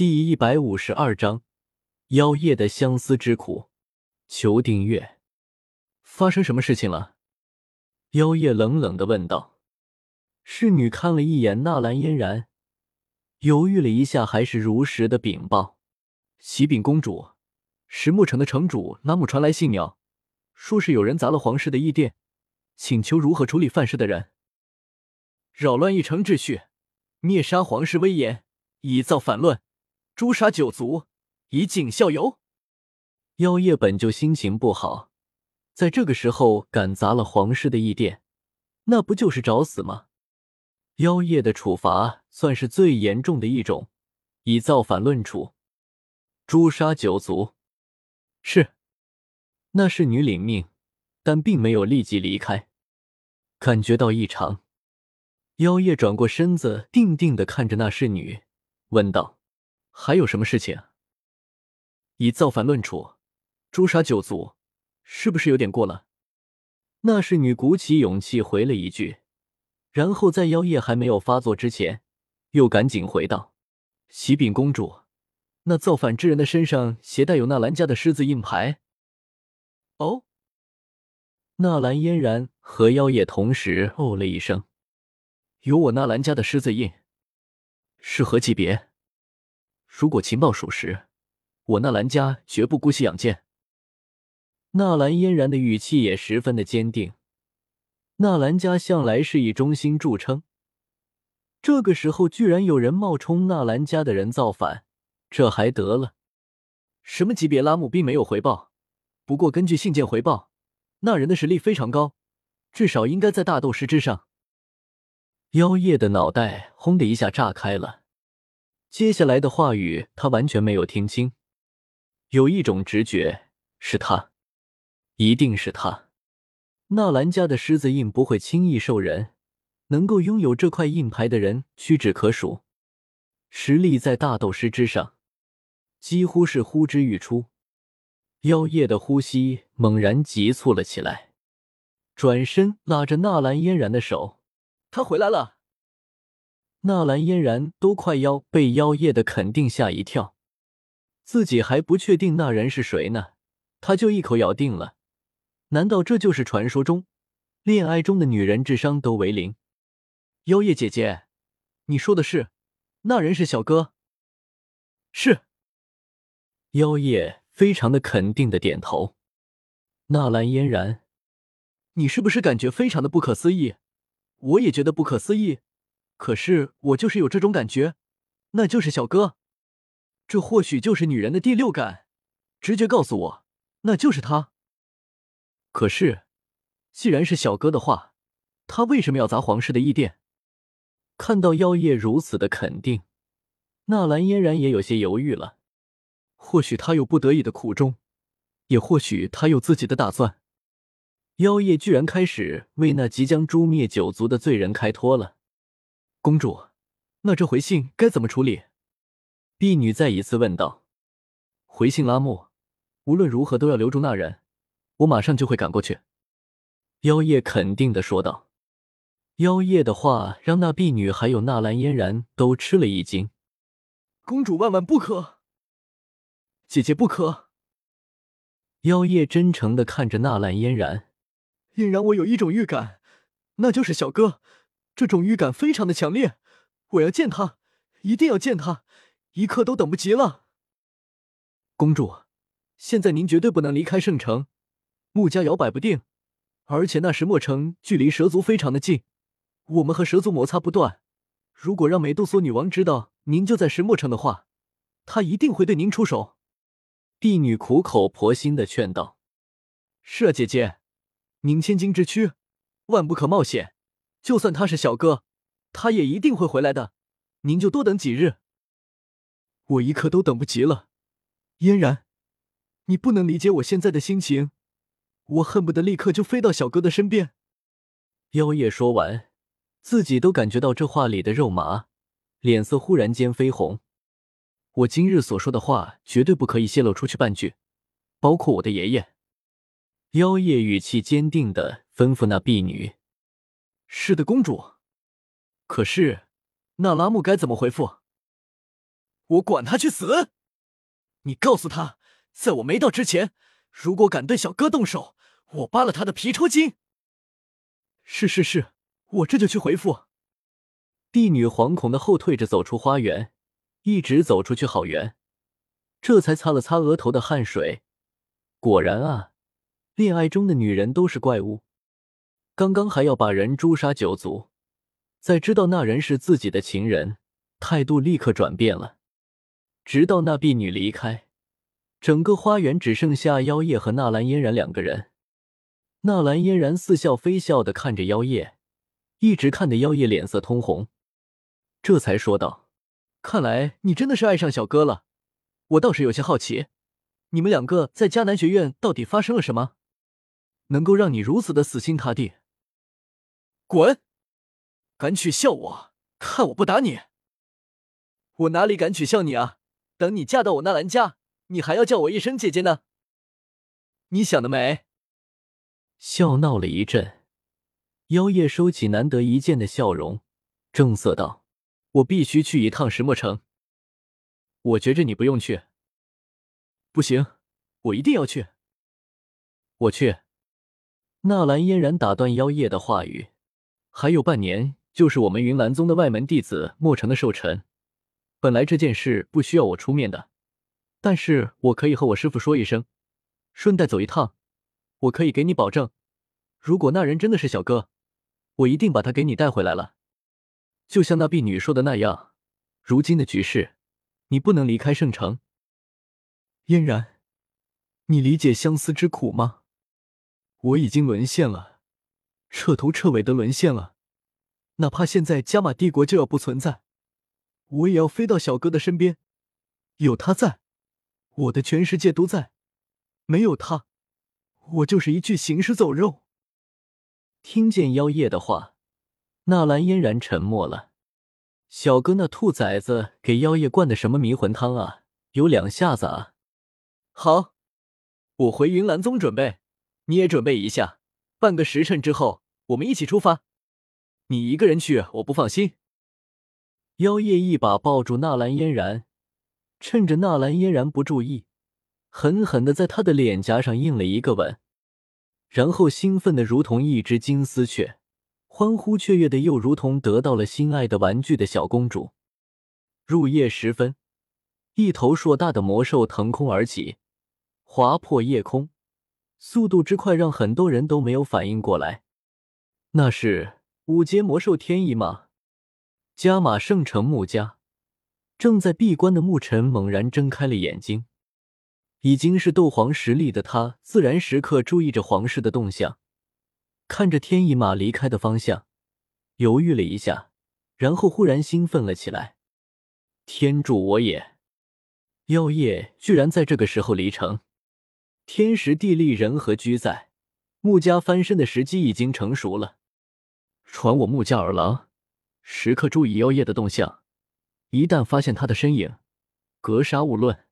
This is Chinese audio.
第一百五十二章妖夜的相思之苦。求订阅。发生什么事情了？妖夜冷冷的问道。侍女看了一眼纳兰嫣然，犹豫了一下，还是如实的禀报：“启禀公主，石墨城的城主拉木传来信鸟，说是有人砸了皇室的义殿，请求如何处理犯事的人。扰乱一城秩序，灭杀皇室威严，以造反乱，诛杀九族，以儆效尤。”妖夜本就心情不好，在这个时候敢砸了皇室的义殿，那不就是找死吗？妖夜的处罚算是最严重的一种，以造反论处，诛杀九族。是，那侍女领命，但并没有立即离开。感觉到异常，妖夜转过身子，定定的看着那侍女，问道：“还有什么事情？以造反论处，诛杀九族，是不是有点过了？”那侍女鼓起勇气回了一句。然后在妖夜还没有发作之前，又赶紧回道：“启禀公主，那造反之人的身上携带有纳兰家的狮子印牌。”哦，纳兰嫣然和妖夜同时哦了一声：“有我纳兰家的狮子印，是何级别？如果情报属实，我纳兰家绝不姑息养奸。”纳兰嫣然的语气也十分的坚定。纳兰家向来是以忠心著称，这个时候居然有人冒充纳兰家的人造反，这还得了？什么级别？拉姆并没有回报，不过根据信件回报，那人的实力非常高，至少应该在大斗师之上。妖夜的脑袋轰的一下炸开了，接下来的话语他完全没有听清，有一种直觉，是他，一定是他。纳兰家的狮子印不会轻易受人，能够拥有这块印牌的人屈指可数，实力在大斗师之上，几乎是呼之欲出。妖夜的呼吸猛然急促了起来，转身拉着纳兰嫣然的手：“他回来了。”纳兰嫣然都快要被妖夜的肯定吓一跳，自己还不确定那人是谁呢，他就一口咬定了。难道这就是传说中恋爱中的女人智商都为零？妖夜姐姐，你说的是那人是小哥？是。妖夜非常的肯定的点头。纳兰嫣然，你是不是感觉非常的不可思议？我也觉得不可思议，可是我就是有这种感觉，那就是小哥。这或许就是女人的第六感，直觉告诉我，那就是他。可是，既然是小哥的话，他为什么要砸皇室的义殿？看到妖夜如此的肯定，纳兰嫣然也有些犹豫了。或许他有不得已的苦衷，也或许他有自己的打算。妖夜居然开始为那即将诛灭九族的罪人开脱了。公主，那这回信该怎么处理？婢女再一次问道。回信拉木，无论如何都要留住那人。我马上就会赶过去。”妖夜肯定的说道。妖夜的话让那婢女还有纳兰嫣然都吃了一惊。公主万万不可，姐姐不可。妖夜真诚的看着纳兰嫣然，嫣然，我有一种预感，那就是小哥。这种预感非常的强烈，我要见他，一定要见他，一刻都等不及了。公主，现在您绝对不能离开圣城。穆家摇摆不定，而且那石墨城距离蛇族非常的近，我们和蛇族摩擦不断。如果让美杜莎女王知道您就在石墨城的话，她一定会对您出手。婢女苦口婆心的劝道：“是啊，姐姐，您千金之躯，万不可冒险。就算他是小哥，他也一定会回来的。您就多等几日。我一刻都等不及了。嫣然，你不能理解我现在的心情。”我恨不得立刻就飞到小哥的身边。妖夜说完，自己都感觉到这话里的肉麻，脸色忽然间绯红。我今日所说的话绝对不可以泄露出去半句，包括我的爷爷。妖夜语气坚定的吩咐那婢女：“是的，公主。可是那拉木该怎么回复？我管他去死！你告诉他，在我没到之前，如果敢对小哥动手，我扒了他的皮抽筋。是是是，我这就去回复。帝女惶恐的后退着走出花园，一直走出去好远，这才擦了擦额头的汗水。果然啊，恋爱中的女人都是怪物。刚刚还要把人诛杀九族，在知道那人是自己的情人，态度立刻转变了。直到那婢女离开，整个花园只剩下妖夜和纳兰嫣然两个人。纳兰嫣然似笑非笑的看着妖夜，一直看的妖夜脸色通红，这才说道：“看来你真的是爱上小哥了，我倒是有些好奇，你们两个在迦南学院到底发生了什么，能够让你如此的死心塌地？”滚！敢取笑我，看我不打你！我哪里敢取笑你啊？等你嫁到我纳兰家，你还要叫我一声姐姐呢。你想得美！笑闹了一阵，妖夜收起难得一见的笑容，正色道：“我必须去一趟石墨城。我觉着你不用去。不行，我一定要去。我去。”纳兰嫣然打断妖夜的话语：“还有半年，就是我们云岚宗的外门弟子墨城的寿辰。本来这件事不需要我出面的，但是我可以和我师傅说一声，顺带走一趟。”我可以给你保证，如果那人真的是小哥，我一定把他给你带回来了。就像那婢女说的那样，如今的局势，你不能离开圣城。嫣然，你理解相思之苦吗？我已经沦陷了，彻头彻尾的沦陷了。哪怕现在加玛帝国就要不存在，我也要飞到小哥的身边。有他在，我的全世界都在；没有他。我就是一具行尸走肉。听见妖夜的话，纳兰嫣然沉默了。小哥，那兔崽子给妖夜灌的什么迷魂汤啊？有两下子啊！好，我回云岚宗准备，你也准备一下。半个时辰之后，我们一起出发。你一个人去，我不放心。妖夜一把抱住纳兰嫣然，趁着纳兰嫣然不注意。狠狠的在他的脸颊上印了一个吻，然后兴奋的如同一只金丝雀，欢呼雀跃的又如同得到了心爱的玩具的小公主。入夜时分，一头硕大的魔兽腾空而起，划破夜空，速度之快让很多人都没有反应过来。那是五阶魔兽天翼吗，加马圣城穆家正在闭关的牧尘猛然睁开了眼睛。已经是斗皇实力的他，自然时刻注意着皇室的动向，看着天翼马离开的方向，犹豫了一下，然后忽然兴奋了起来。天助我也！妖夜居然在这个时候离城，天时地利人和俱在，穆家翻身的时机已经成熟了。传我穆家儿郎，时刻注意妖夜的动向，一旦发现他的身影，格杀勿论。